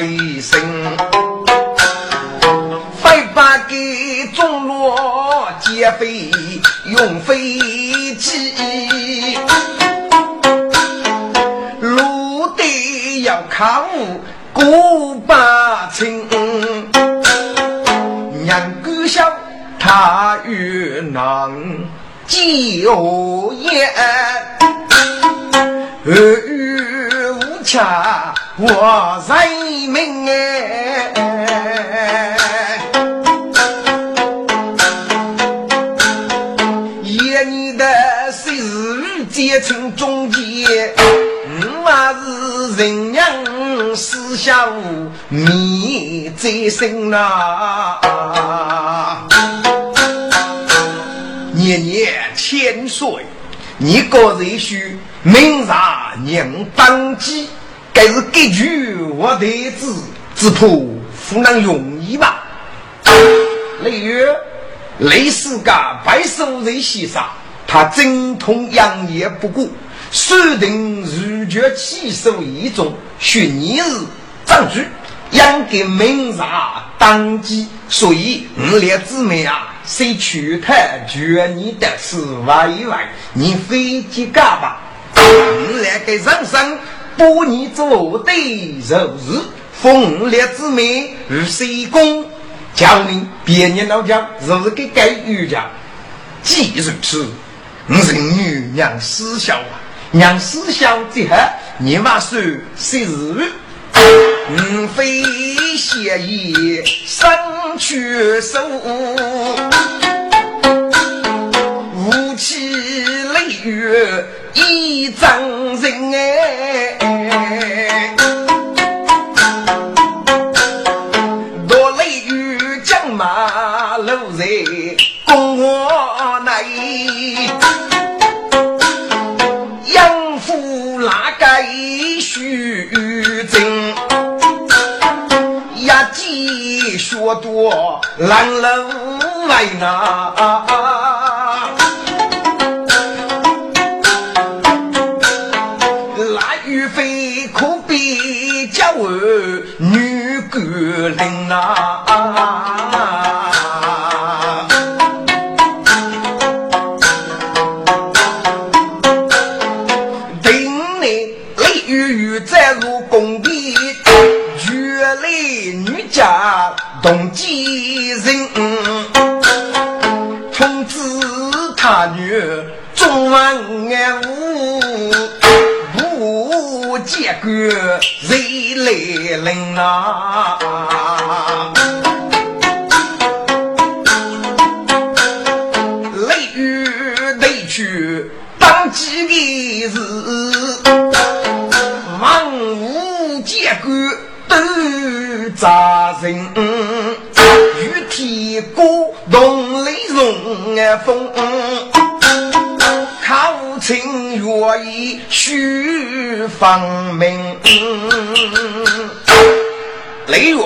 要先打迷在心呐，年年千岁，你个人须。明察人当机，该是各具我的子，只怕不能容易吧？例如，雷世家白手人先生，他精通养业不顾，设定如绝起手一种，学你是证据，应给明察当机，所以我俩姊妹啊，谁去太绝你的是外外，你飞机干吧？我来给人生把你做对肉日，奉烈之命如水公，教你别年老将，若是给该余家。既如此，我是女娘思想啊，娘思想之后，你妈说谁日？无非邪意，生去手，无气泪月。一丈人哎，学多。烂了外那。人呐，等你雷雨雨再入宫殿，绝来女家。同几人，通知他女中晚安不见个谁来人啊？扎人，雨天过冬雷容风。靠情愿意须方明，雷月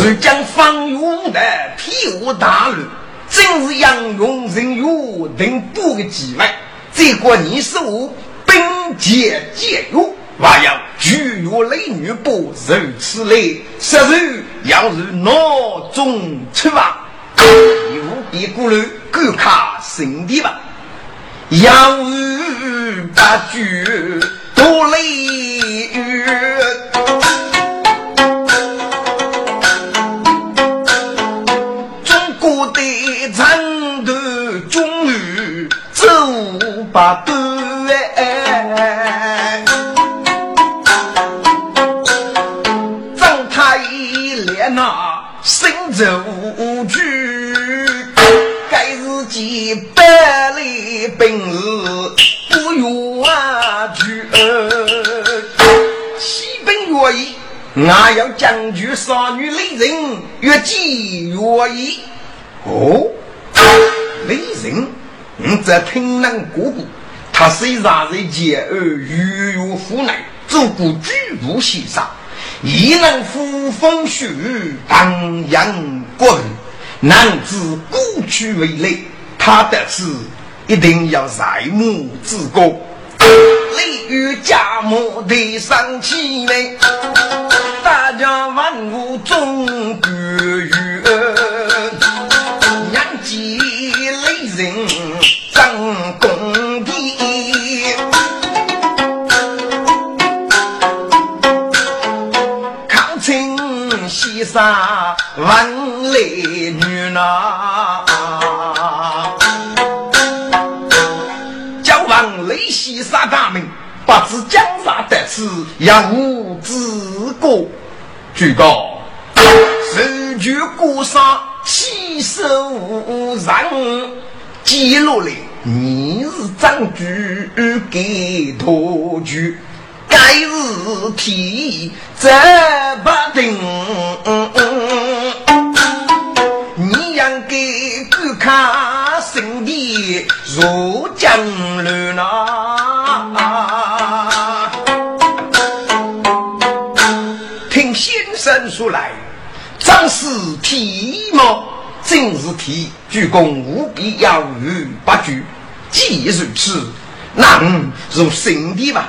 是将方勇的替我大路，正是杨勇人有等不的机会。再过你是我兵节节约，还要拒绝雷女不如此类，实属要是脑中出发，你务必顾虑观看圣地吧。养育八句多雷雨，中国的战斗终于走把端，走句，该是几百里。本事不远去，西本愿意，俺要将军杀女雷人，越计越意。哦，雷人，你这听难过过，他虽然在奸恶鱼肉腐烂，做过举步先生，亦能呼风雪雨，荡阳国难自过去为累，他的是。一定要在母之国，雷雨家母的生气嘞，大家万物总清西沙万雷女呐。西沙大名，不知江山得此，也无资格。举高，手举国杀，气手无人，记录了你是张举给托举，该是天责不定。你应给观看圣地入江乱呐。出来，张氏体貌真是体，鞠躬务必要与不举。既如此，那如圣地吧。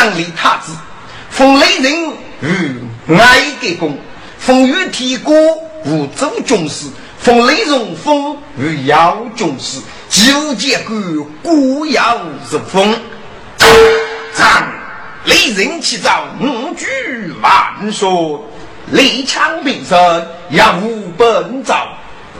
湖南李太子，封雷人与爱给公。封于天歌，无州军师；封雷荣风，与姚军师。九节歌，孤摇如风。雷人起早，五句万岁；雷枪平声，也无本朝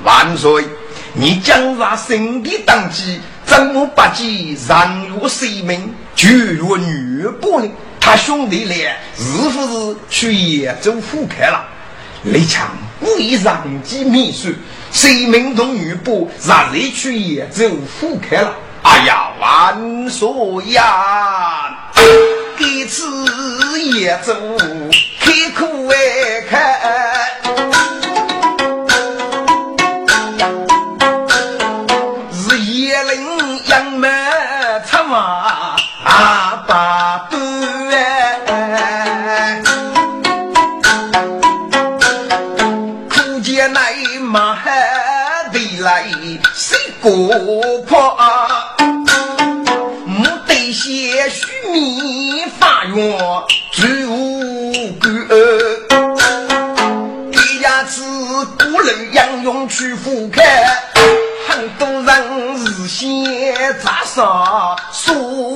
万岁。你将在圣帝当机，怎么不记人若性命，就若女不呢？他兄弟俩是不是去野州赴开了？雷强故意让机秘书，谁命同女部让雷去也走复开了。哎呀，万岁呀！这次也走开苦哎开，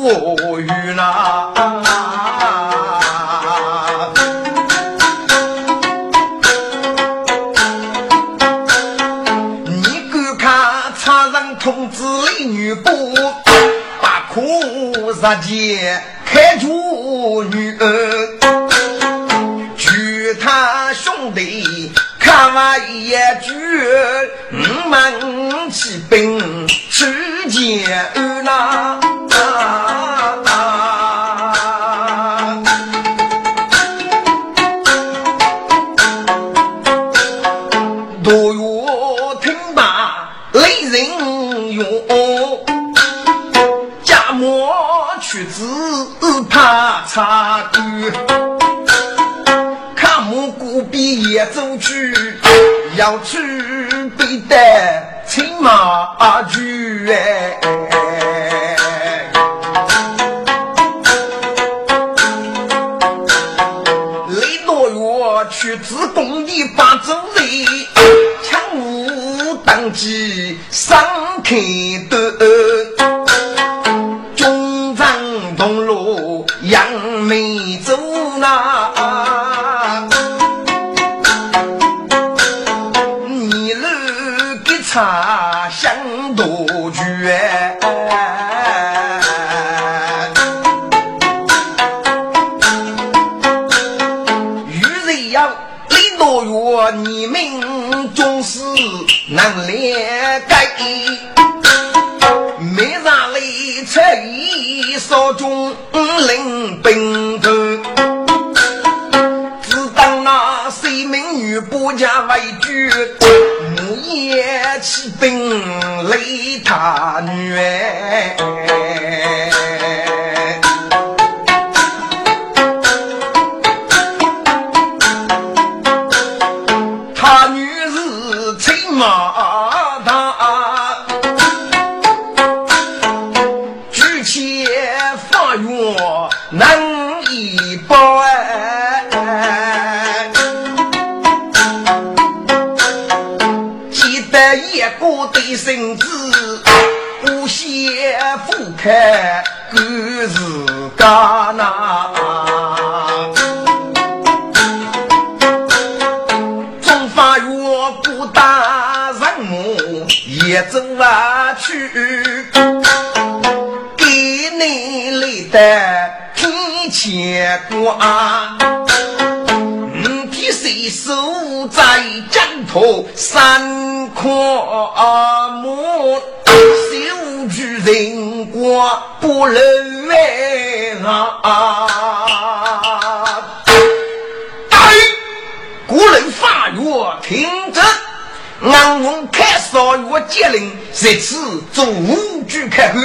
所遇那。童子雷女不把苦日间开除女儿，娶他兄弟看完一句，五门起兵去见儿呐。插队，看蘑菇毕业走去，要去背的青马驹哎，雷多月去自宫的八州人，枪无当机上开端，家为主，母。夜起兵擂他女，身子无限俯瞰，各自家那。中法院不打人母也走啊去，给你来的提前挂。守在江头三块木，修举人国不能为啊！哎，古人法院听着，俺们开少月接令，这次做五举开后，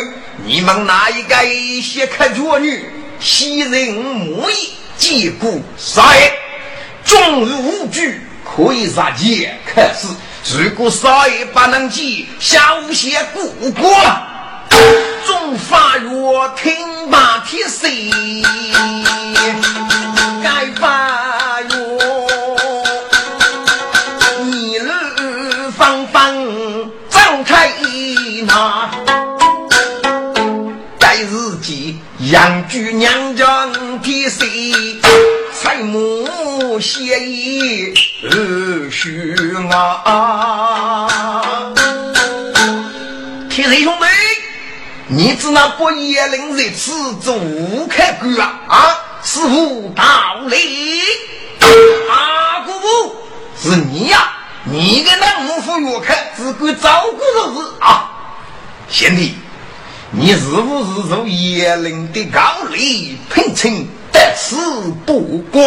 你们哪一个先开绝女？袭人母意，借故杀。终日无惧，可以杀剑。可是如果少爷不能接，小些过过。众法院听罢天色，该法院你路方方张开那，该日记养居娘家天色。财母协议二许啊！天水兄弟，你知那不夜令日此做开官啊？啊，师傅到来！阿姑姑，是你呀？你跟那五府岳客只管照顾着事啊！贤弟，你是不是受叶灵的高丽聘请？得此不光，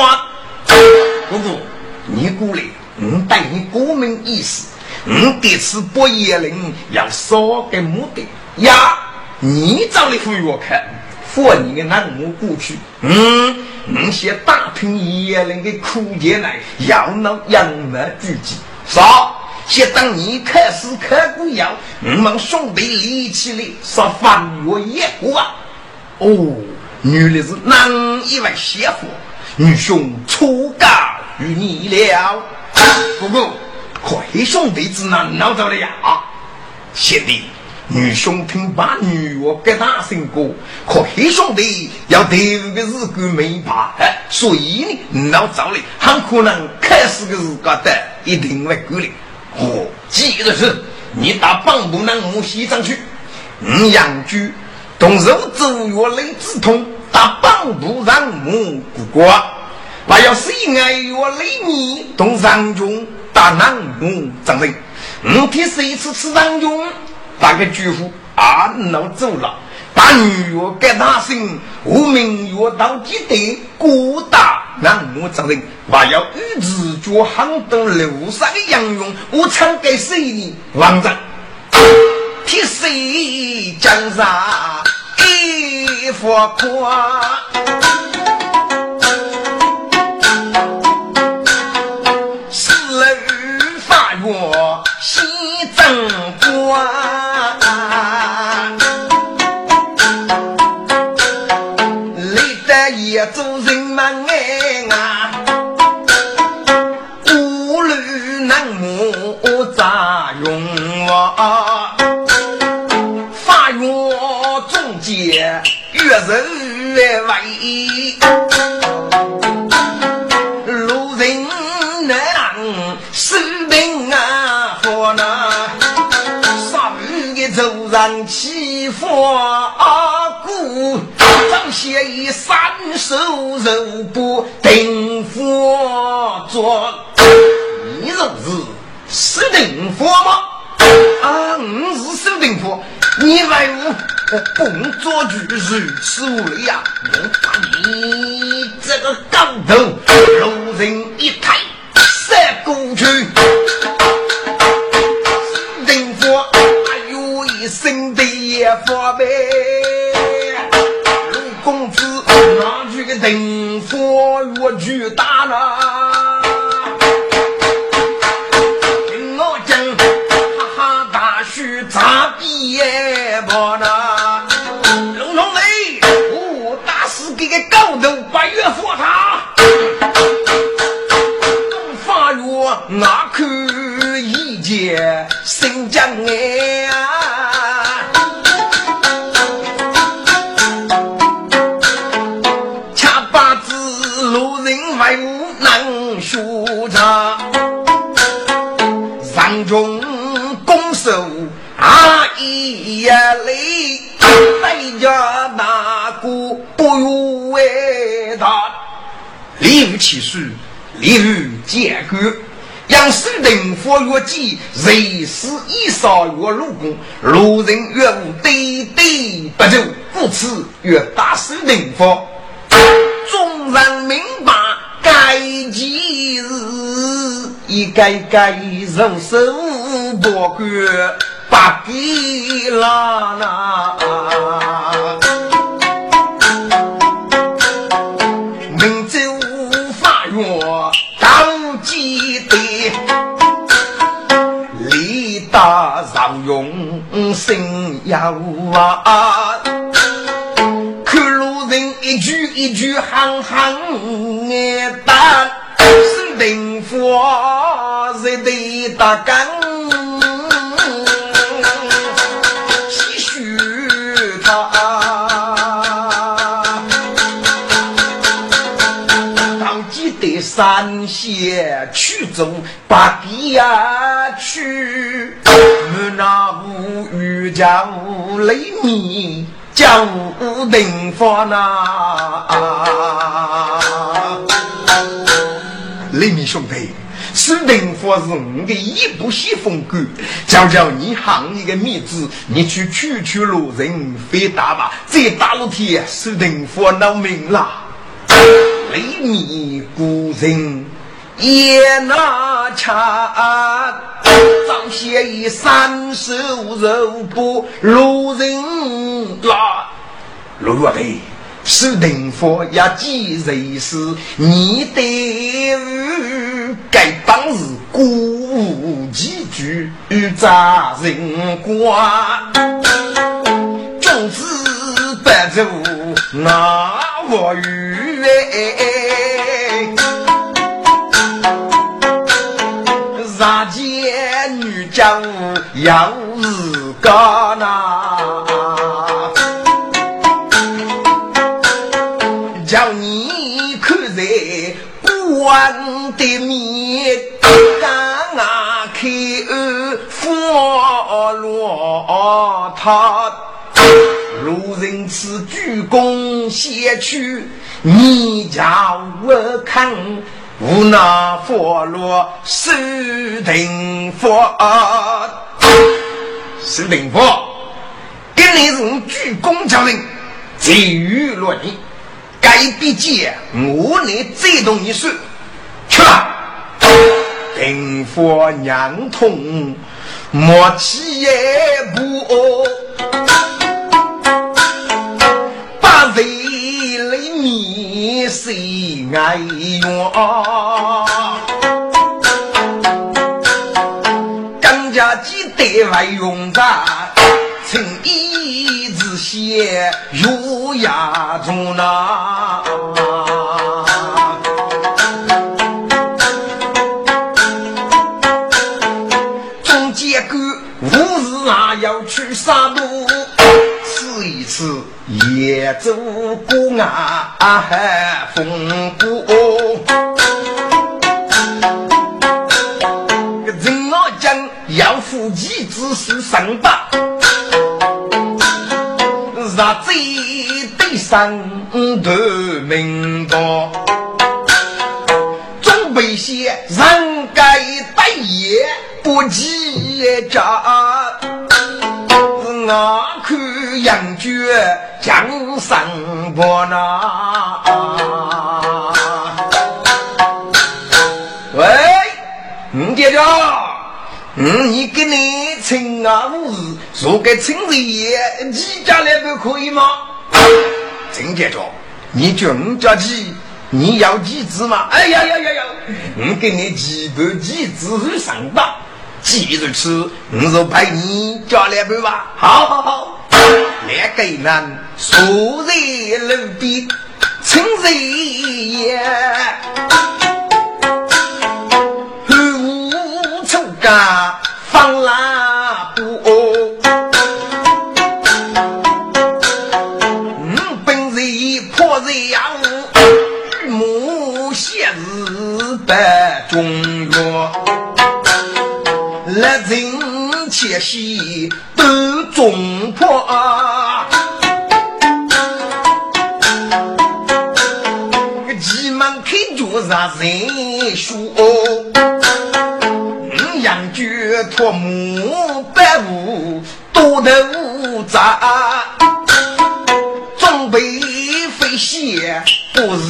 姑姑，你过来，我带你过门意思，我这次不夜令要少个目的呀。你找的副药看，扶你的南木过去。嗯，我先打听叶灵的苦节来，要闹养门聚集。啥？先等你开始开过药，我们兄弟立起来，说翻越一过。哦。原来是哪一位媳妇？女兄出嫁于你了。不过，可黑兄弟子哪闹着了呀？贤弟，女兄听把女娃给大声过，快兄弟要对个日子没怕，所以呢闹着了，很可能开始的日觉的一定会过来。我，记得是，你到帮部那我西上去，嗯，养猪。同肉走月雷之痛，打帮部让母不过，还要谁爱月雷你同上军打南母张人，五天谁次吃上军，打个巨户啊，闹走了，把女月给大声，无名月到几代，孤打南母张人，还要与自觉杭州楼上的杨勇，我唱给谁呢？王章。替谁江山一幅画？人越为，路人难生病啊，何那杀人的仇人欺负啊姑。写一三手肉不定佛做，你就是守定佛吗？啊，我是守定佛，你为我工作具如此无礼呀！我把你这个高头路人一抬，杀过去。守定佛，哎呦一声的也发呗。陆公子，拿去个灯火越巨大了。定佛越急，人死一杀越路公，路人越无对对不走，故此越大守定佛，众人明白。该几日，一该该人手不管，不给啦啦。心要啊。一句一句行行爱打，是定佛是得打根，唏嘘他。当记得三仙去走八地呀去，那无雨家无雷鸣。江湖定法呐，雷鸣兄弟，是定法是我的一部戏风格。叫叫你行一个面子，你去区区路人飞大吧，这大路天是定法闹命啦。雷鸣古人也拿枪。张写一三手肉不路人拉，路月的是定佛也几人事，你得该当是古无几句杂人瓜，总之不走那我与哎，将要日干呐，叫你看在官的面，干啊开佛罗他，路人此鞠躬谢去，你叫我看。无那佛罗是定佛，是定佛，给你用鞠躬叫人，给予论你，该笔记我来再动一说，去吧。定佛娘痛，莫气也不，把贼哀怨，更家几得为勇者，情义之心有压住呐。中间个武士啊，要去杀戮，试一试。也走过啊风波。人我讲要夫妻之事上吧，日子得上头名堂，总被些人该大业不计较。我看杨觉江山不那，喂，吴姐姐，嗯，你跟你陈阿五说个陈子爷，你家来不可以吗？陈姐姐，你叫我家鸡，你要几只吗？哎呀呀呀呀，我给你几盘几只上当。记着吃，我就陪你加两杯吧。好好好，两个人坐在路边，亲热也，无出家放拉布。我本是破人样，母先是白来人切西都中破，急忙开脚让人说，杨觉托木百物多头扎，准备飞鞋不是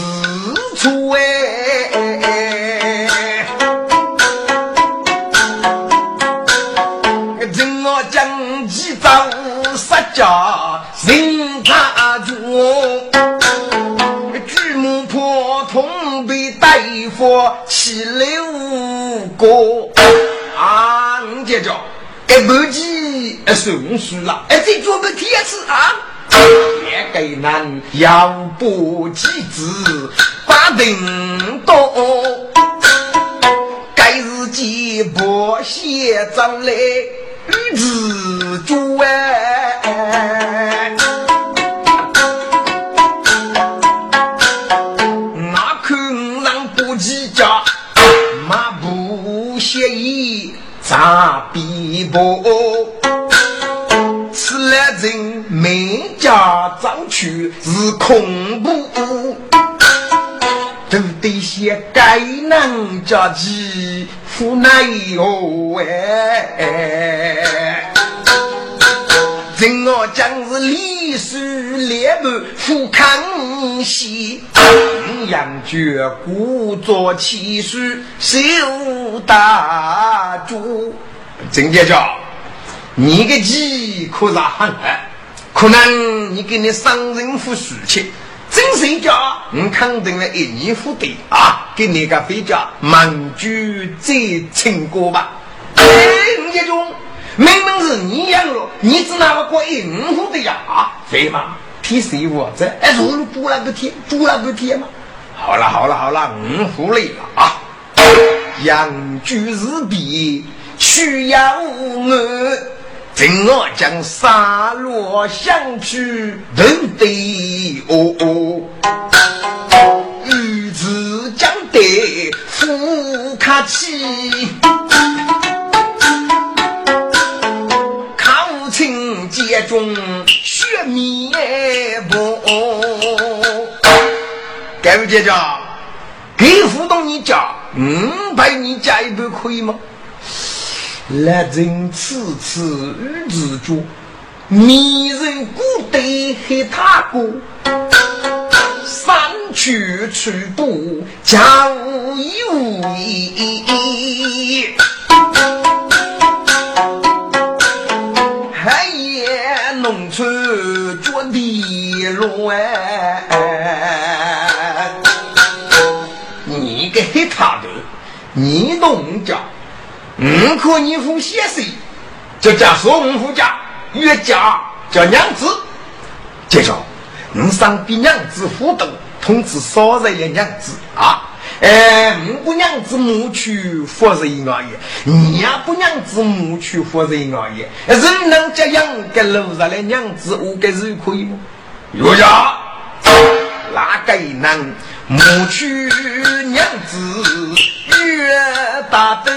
夫起六个啊！你姐姐，哎，不急，哎，送书了，哎，再做个天子啊！也给难，要不几子把定多，该日记不写章来。自主哎，比不？此来人每家张去是恐怖，都得些该能家鸡。无奈哟哎，人我将是历史列满富康熙，杨觉故作气势受大主。郑家家，你个鸡可是很可能你给你商人府输钱。真谁家，我肯定了一年付的啊！给你个回家，满句再请过吧。哎，吴家中，明明是你养了，你只拿了过一年付的呀？啊，对吗？替谁我这？哎，如了补了个贴，补了个贴吗？好了好了好了，五付累了啊！养居是比需要我。今我将沙罗相去都得哦哦，玉子将得富卡起，抗清节中血灭不？该位姐姐，给互动你家，五百你加一百可以吗？来人次次与自主，迷人孤对黑他哥，三去出步家无义，黑夜农村脚地乱，你个黑他的，你农家。五可你父先生，就叫宋夫家，岳家叫娘子。接着，我上比娘子互动，通知所有的娘子啊，哎，不娘子母娶夫人而已，你呀不娘子母娶夫人而已。人能这样给楼上的娘子，我给是可以吗？岳家，哪个能母去娘子越大德？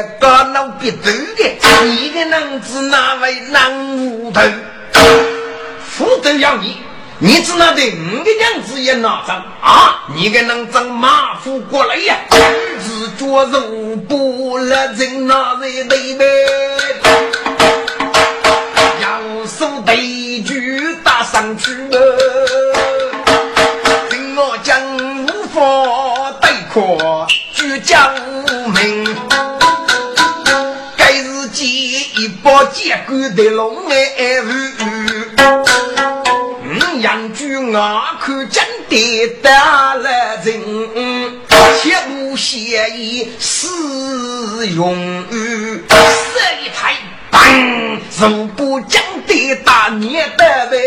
一个老鼻头的，你的男子哪位男无头？不都要你，你只拿的五个娘子也拿上啊！你个能挣马虎过来呀？日脚肉不了人那人对呗？要手对举打上去了，把结棍的龙哎！杨举啊，看真的大了人，切勿邪意使用语，这一台棒，如不将的大年的呗，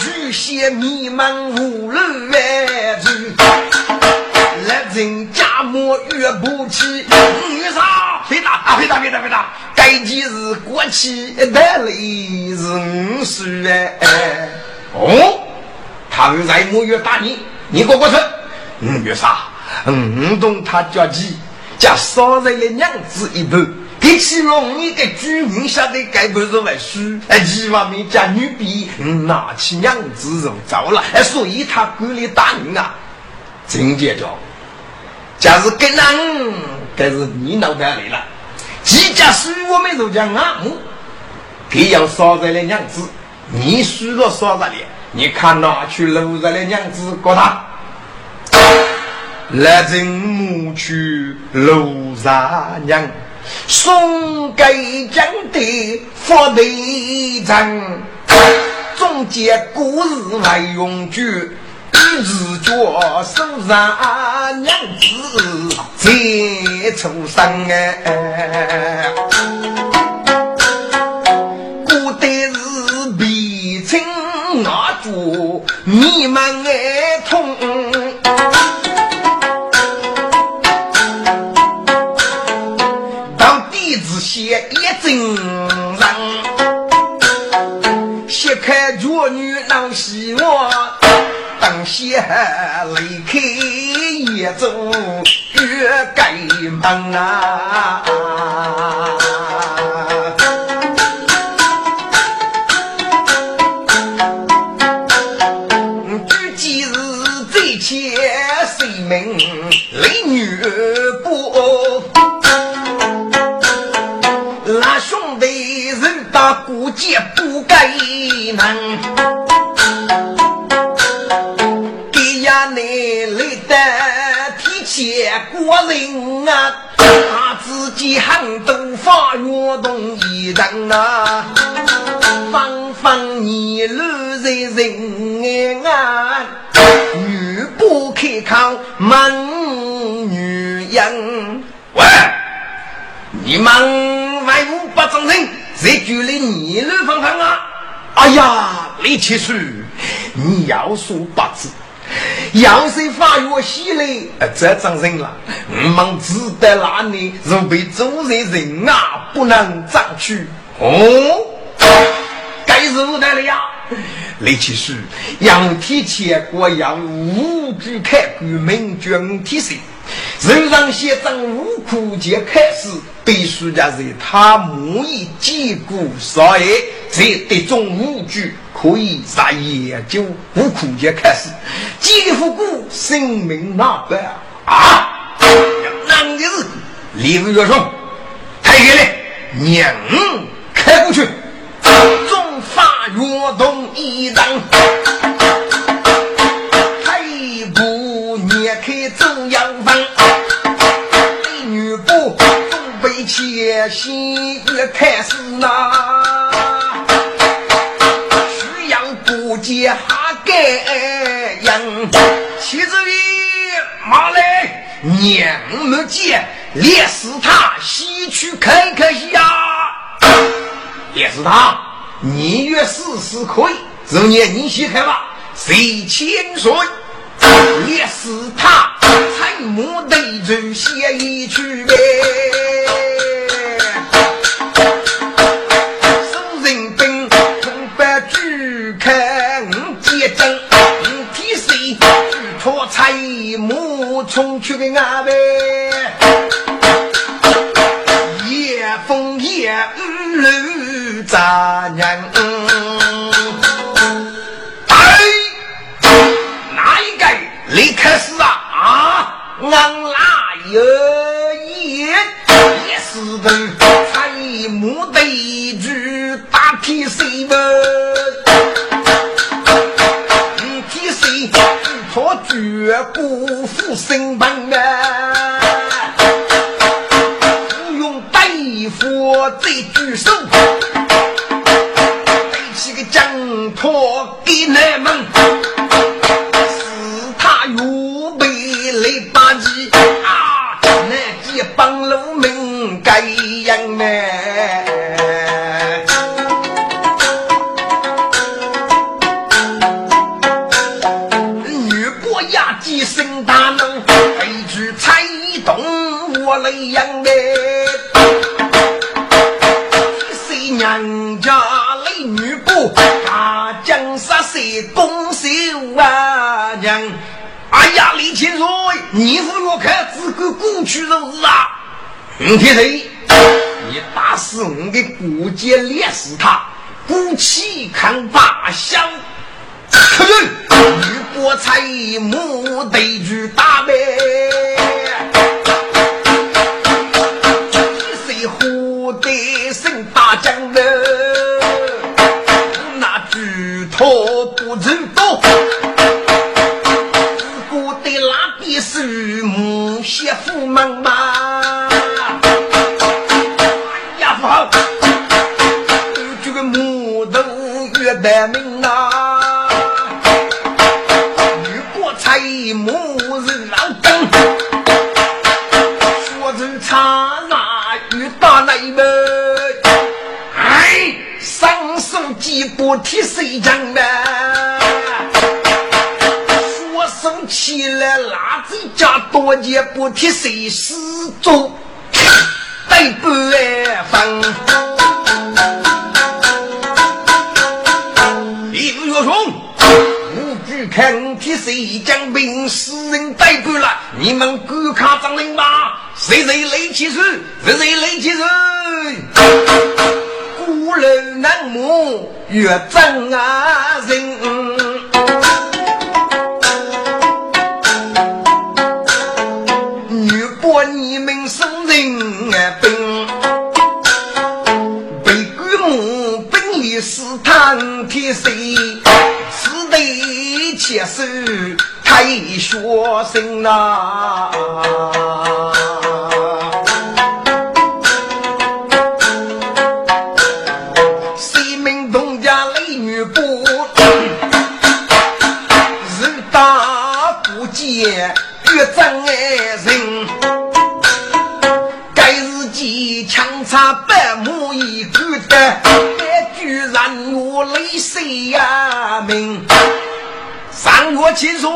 巨蟹迷茫无路外走，来人家莫越不起，女啥？别打啊，别打，别打，别打！该几日过期的礼是五十哎。哦，他们在莫越打你，你过过去。五月啥？五懂他叫鸡，加少人的娘子一半。给起容易给居民下的该不是为输，哎，几万名家女婢拿起娘子肉糟了，哎，所以他管理打人啊。真结交，假是跟人，该是你脑袋来了。几家输我们都讲啊，给要少在的娘子，你输了少在的，你看哪去搂着的娘子过他？来人母去楼上娘，送给江的福地长，总结故事来永久。日脚手上娘子在出生哎，古代是皮青阿主你们爱痛，当弟子写一针上，掀开脚女闹希望。当先离开也走越该忙啊！不开口问女人。喂，你们外务不忠人，谁举了你路方方啊？哎呀，李七叔，你要说八字，要是发月喜嘞，这张人了，我们只得那里若被众人人啊，不能长去。哦，该是无奈了呀。李七叔，仰天千国，仰无惧开国，明君天神。人上先生无苦节开始，必须家在他母以坚固少爷，才得中无惧，可以杀研究无苦节开始，肩负过性命那般啊！难的是李文月说：“抬起来，娘开过去，法月动一人。”前心月开始呐，需要不接哈盖应，妻子的马来娘没见，烈士他西去看看呀。烈士他，你月试试可以，昨年你先看吧，谁千岁？烈士他，才木对着写一曲呗。冲去的阿妹，皮谁么？绝不负身本啊！不用大夫再举手，背起个江托给难们，杀谁攻守啊娘？哎呀，李青瑞，你是我看只个过去的事啊！你听谁？你打死我的骨节烈死他，骨气看八乡。可是女国才母对住大呗。不提谁讲呢？说生气了，拉子家多年不提谁失足，对不分。李月雄，无惧看替谁将兵，死人逮捕了，你们敢看张人吗？谁谁雷起手？谁谁雷起手？古人难母越真啊人，女播你们生人兵，被鬼母本也是贪天谁，只得接受太学生呐。该日记强插百亩一个的，居然我泪水呀明。三月七岁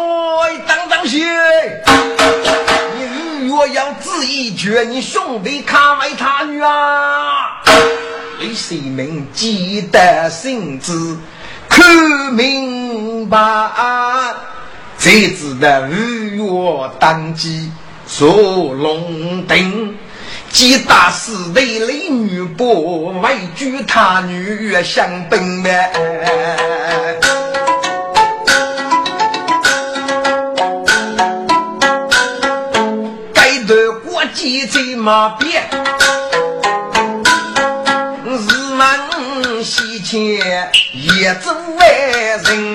当当雪，你若要自意绝，你兄弟看为他女啊！泪水明记得心知看明白，才知道五月当季坐龙灯，几大师的雷女伯为举他女相奔咩？几在马边，日晚西前夜做外人，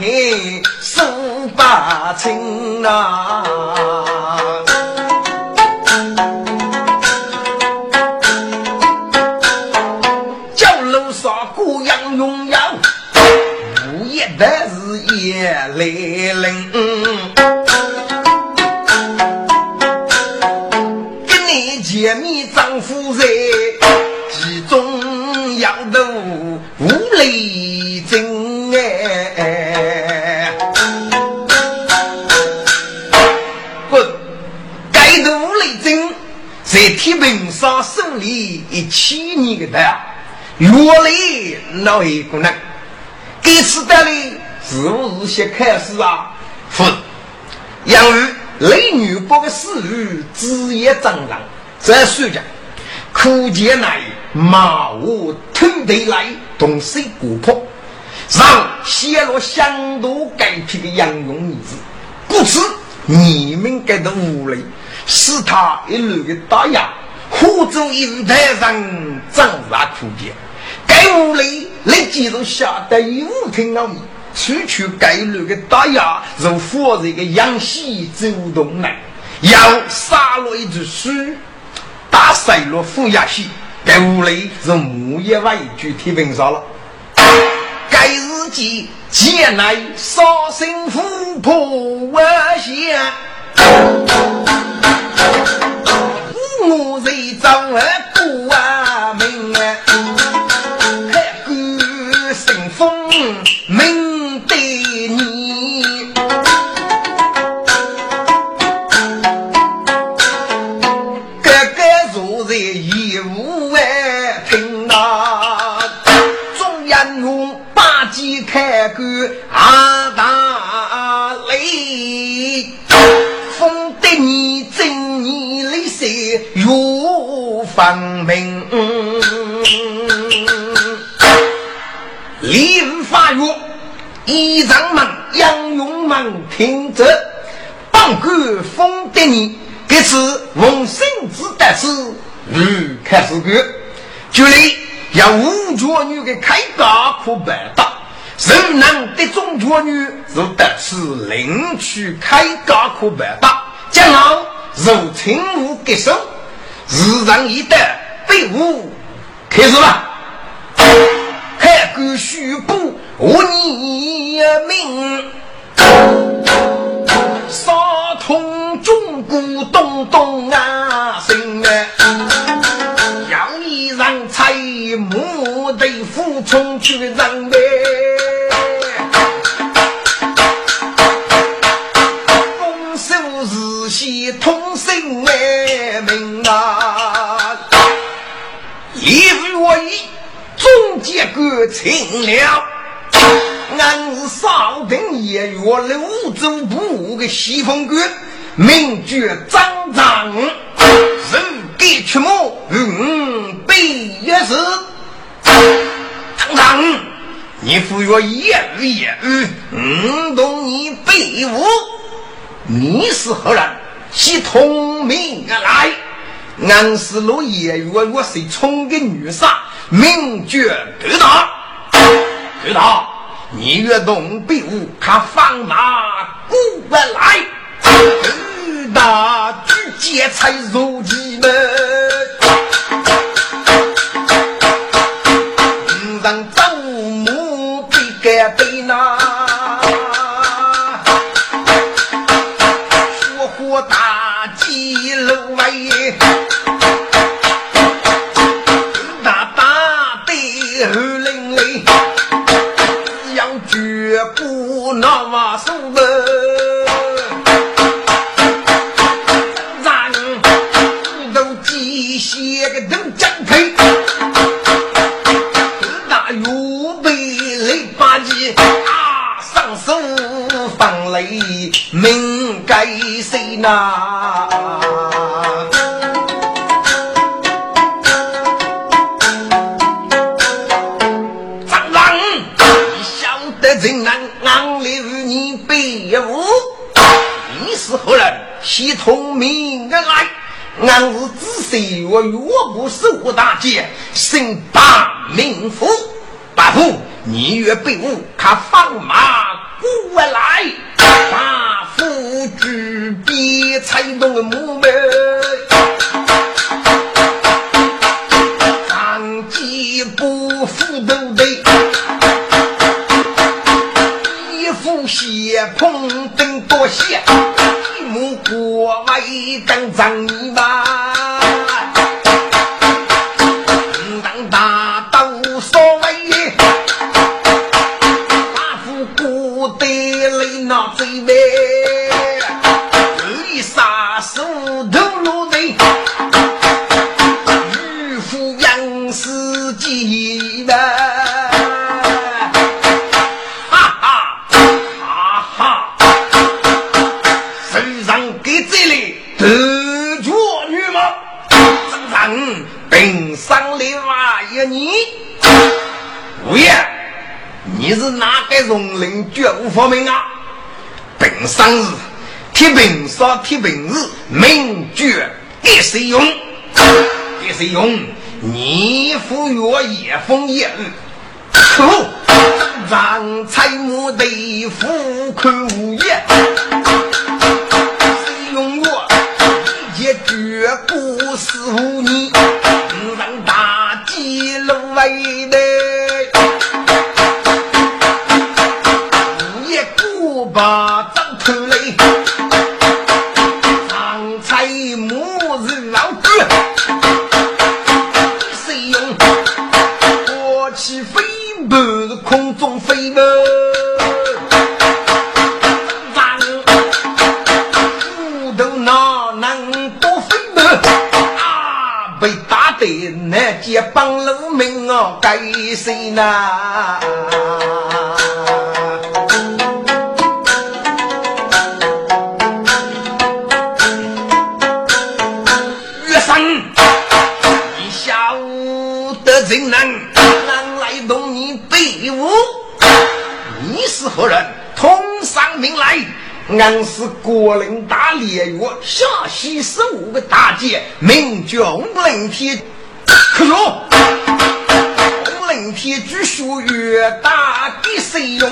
人害数八清啊！但是夜来临，跟你见面丈夫在，七年的原来老一个人。这次的嘞，是不是先开始啊？是，因为雷女伯的死于职业蟑螂，在暑假，苦见来马无土地来动手过坡，让泄露相多该批的杨勇女子，故此你们该的无雷，使他一路的打压，火中一台上张牙苦见。该屋里立即就吓得一无听到你，处处该路的打压，如火热的阳气走动来，要杀了一只鼠，打碎了虎牙血。该屋里是木叶外具体焚烧了。该日记前来杀生虎破我下，我在张二过啊分明。礼部发月，议长们、杨勇们听着，帮官封的你，这次奉圣旨得知，如开始个，就来要五角女的开高可办到，人能的中角女是得此领取开高可办到，将来如勤务给手，日上一得被吾开始吧。还敢虚布我你命，杀通中国东东啊！心啊，要你让财母得服从去人呗。个清了，俺是少平夜月六州部的西风官，名绝张张，人给出没，嗯，被也是。张张，你服药一日一日，嗯，懂你背武。你是何人？系通名而来。俺是落叶月，我是冲的女杀，名绝得大。得大，你越动背武，他放马过来。得大举劫财入鸡门。我岳不守大姐，姓大名府，大夫，你越背武，看放马。过来，大夫举笔才动木门，三几步斧头的，一副血碰灯多血，一目过外更脏泥巴。五爷你是哪个荣领绝无方面啊？本生日，贴平烧贴平日，名绝给谁用？给谁用？你服药也风也日，可让财木的富看无厌。谁用药？一绝不是你，让大吉楼为的。那肩膀露命哦，该谁呢？人难难来动你队伍，你是何人？通上名来，俺是国林大烈岳下西十五个大姐，名叫五灵天。可说五灵天据说越大给谁用？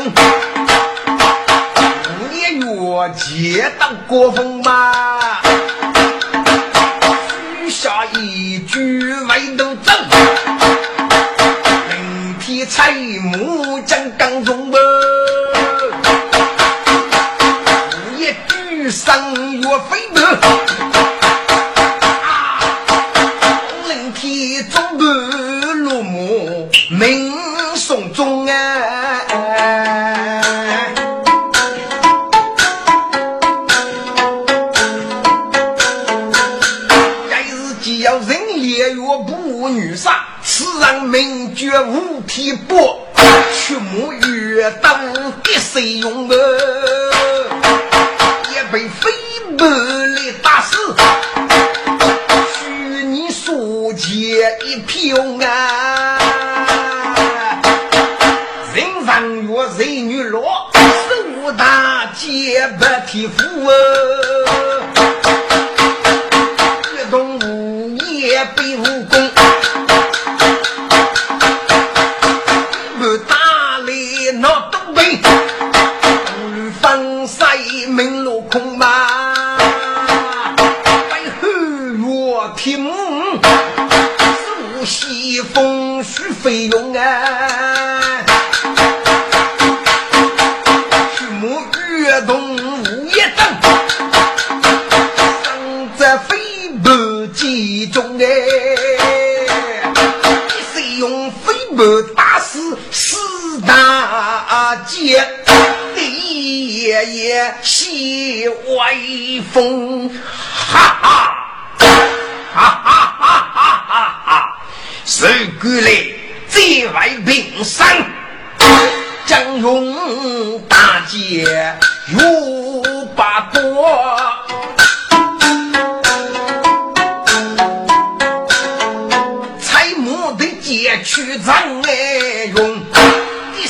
五年越接到国风吧，许下一句外头走。彩木将刚中吧，一举上岳飞的，一步。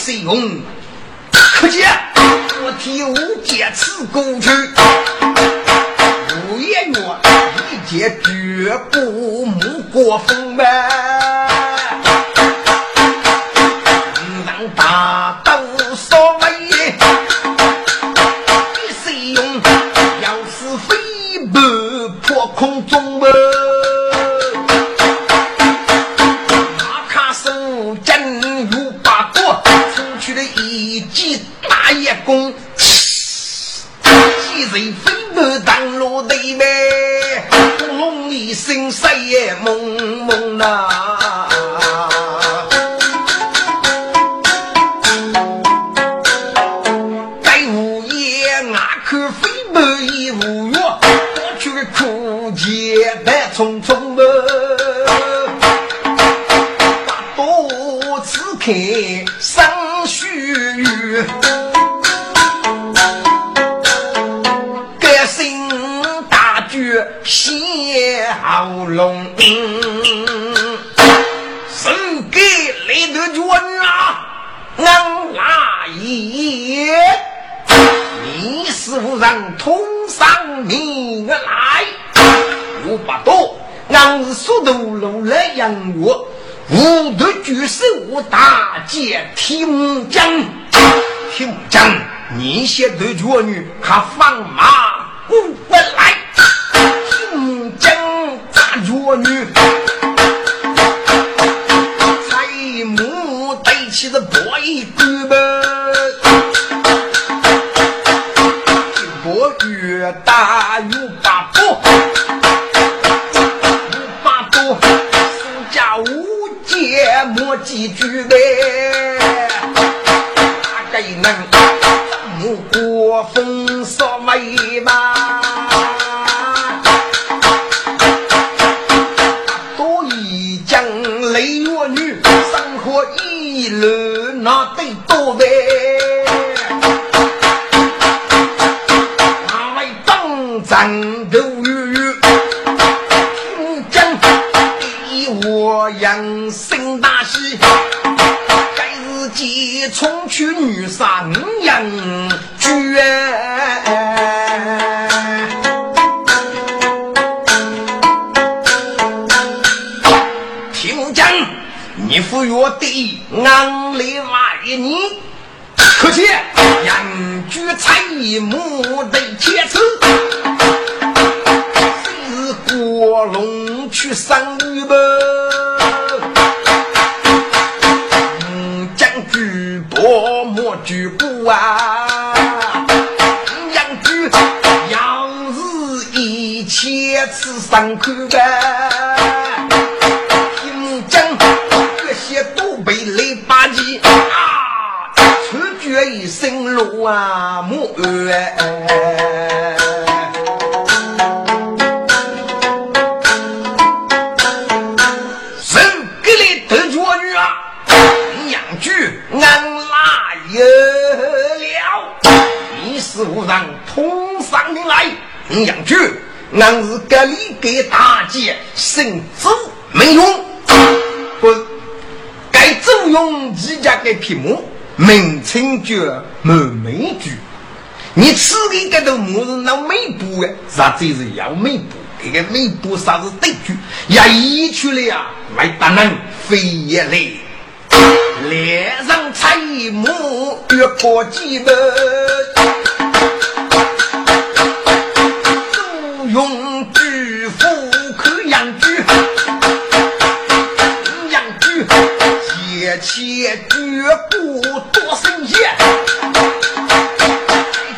你是用？可见我替我借此过去，五爷月一见绝不目过风呗。是无人通上命来，我不多，俺是速度路来养我，无头举手大捷听将，听将，你些德军女还放马不来？弱女，蔡母对起的波一句吧，一句呗。大概能目过风骚没？俺来外你，可惜杨居才母的切齿，是过龙去生女吧？将举伯莫举步啊！杨居要是一切此生苦呗。啊，木哎！人给你得绝女啊，养猪俺哪有了？你是无人通上门来，养猪俺是给你给大姐生子没用，不。该租用自家给屏幕，名称叫满美句。你吃的这头馍是拿美布的，实在是要美布。这个美布啥子对句？呀，一出来呀，来大人飞也来，脸上彩木越过几门。用巨斧看杨举，杨举借钱越过多生钱，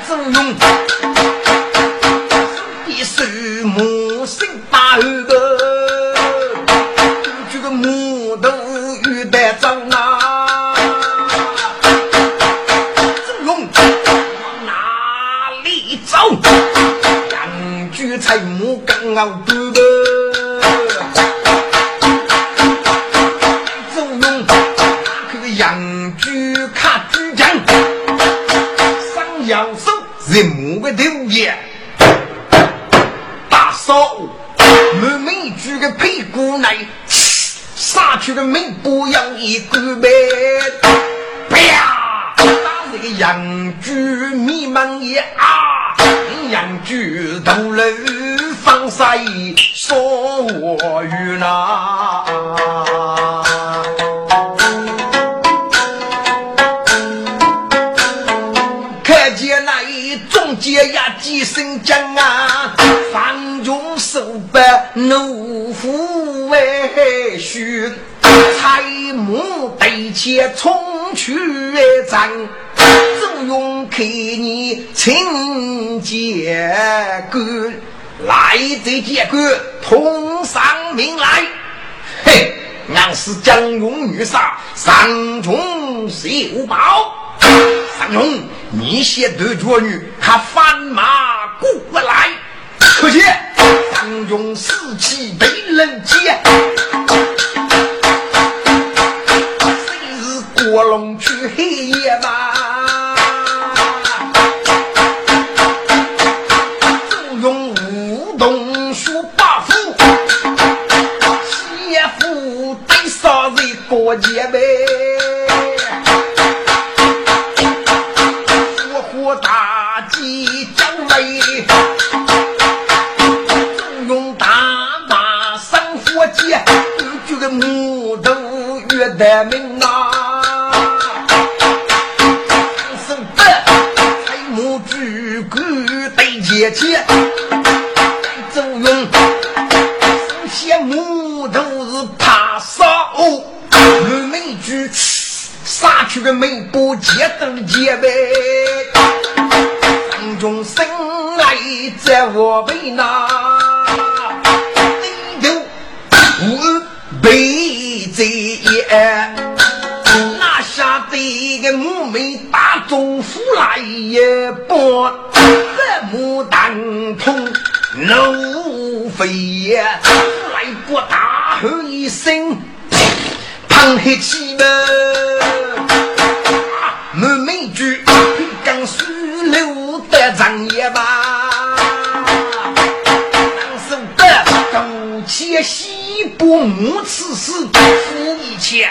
正用一手木生大二个，这个木头玉带脏啊，正用往哪里走？才木刚熬去个美不要一个呗，啪，打这个杨菊密满也啊！杨举头楼放晒说我与那，看见那一中结呀几声将啊，方中手把怒虎为须，彩木对切冲去战。总用看你请结官，来这结官通上名来。嘿，俺是江勇女杀，上中秀宝。上中，你先对着女，他翻马过来。可惜上中士气被人劫，卧龙去黑夜吧？过节呗，火火大吉将来，总用大马生火节，这个木头越得命呐，对节节，总用手写木头是怕烧。我美句，杀去个美不接都接呗。当中生来在我背那，低头我背这也，拿下的个木梅大中府来也不，这木当通怒飞也，来不大喝一声。上黑气门，满美句，刚输流的长夜吧。当手的勾起西部母此事付一钱，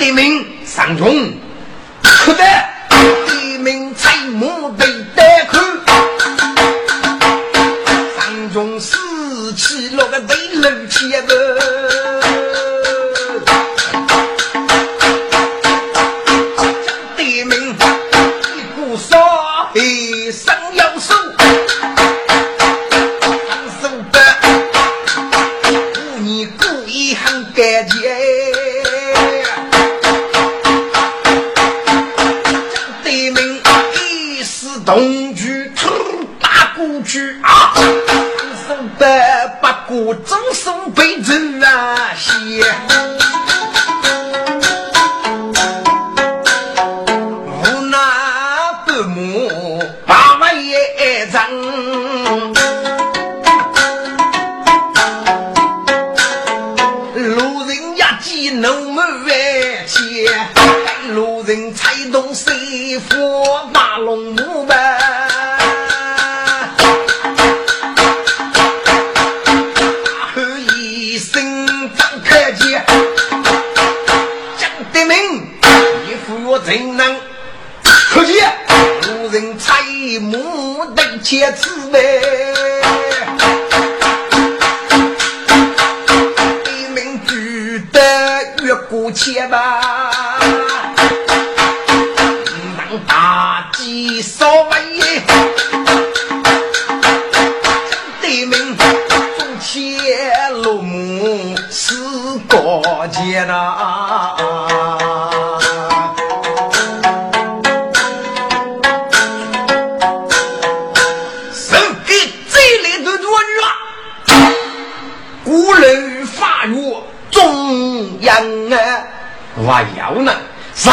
将地名上中，过千吧，当大吉少威，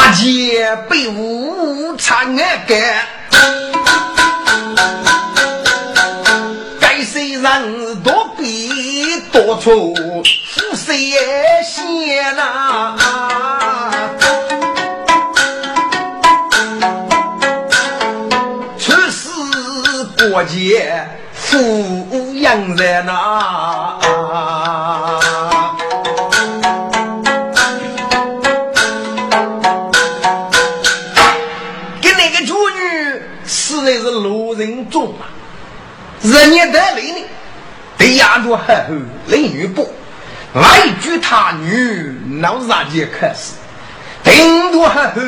杀劫被无常啊干，该谁人多比多错，负谁先呐？出事过节富养人呐。日年得来呢，对丫头呵呵，雷女不，来举他女，闹啥节开始，顶多呵呵，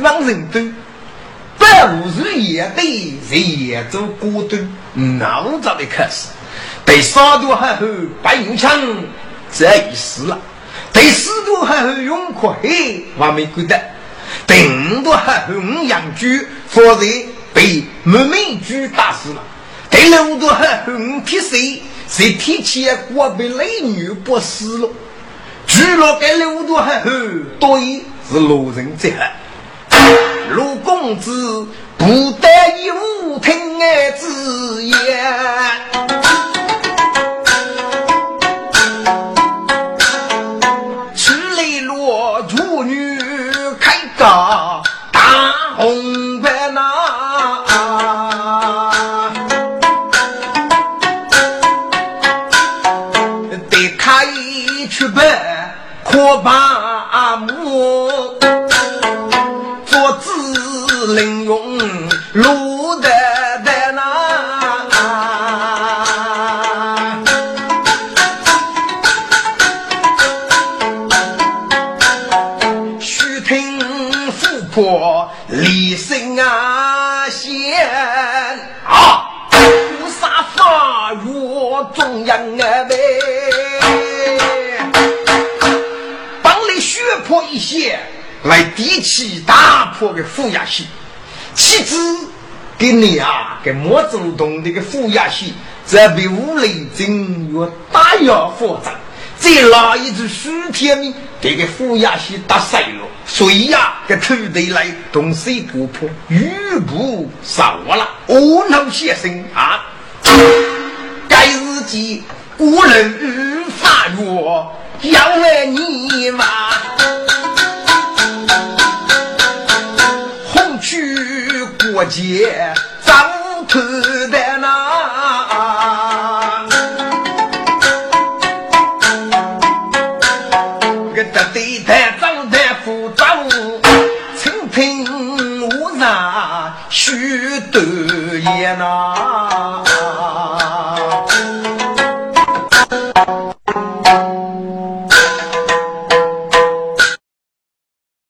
让人多，半路日夜对，日夜做孤独，闹咋的开始，对少多呵呵，白用枪，这意思了，对四多呵呵，用可黑，我没觉得，顶多呵呵，五养猪，否则。被木门举打死了，对路都还很贴谁？谁提起国被雷女不死了？除了该路都还很对，是路人在喊。陆公子不得已无听爱之言，负压系，岂知给你啊，给莫主动这个负压系，这被五雷震越打越复杂。这哪一只书天呢？这个负压系打碎了，所以呀，这土地来东西不破，雨不少了。我能先生啊，该日记古人发若。要来你嘛，过节长头的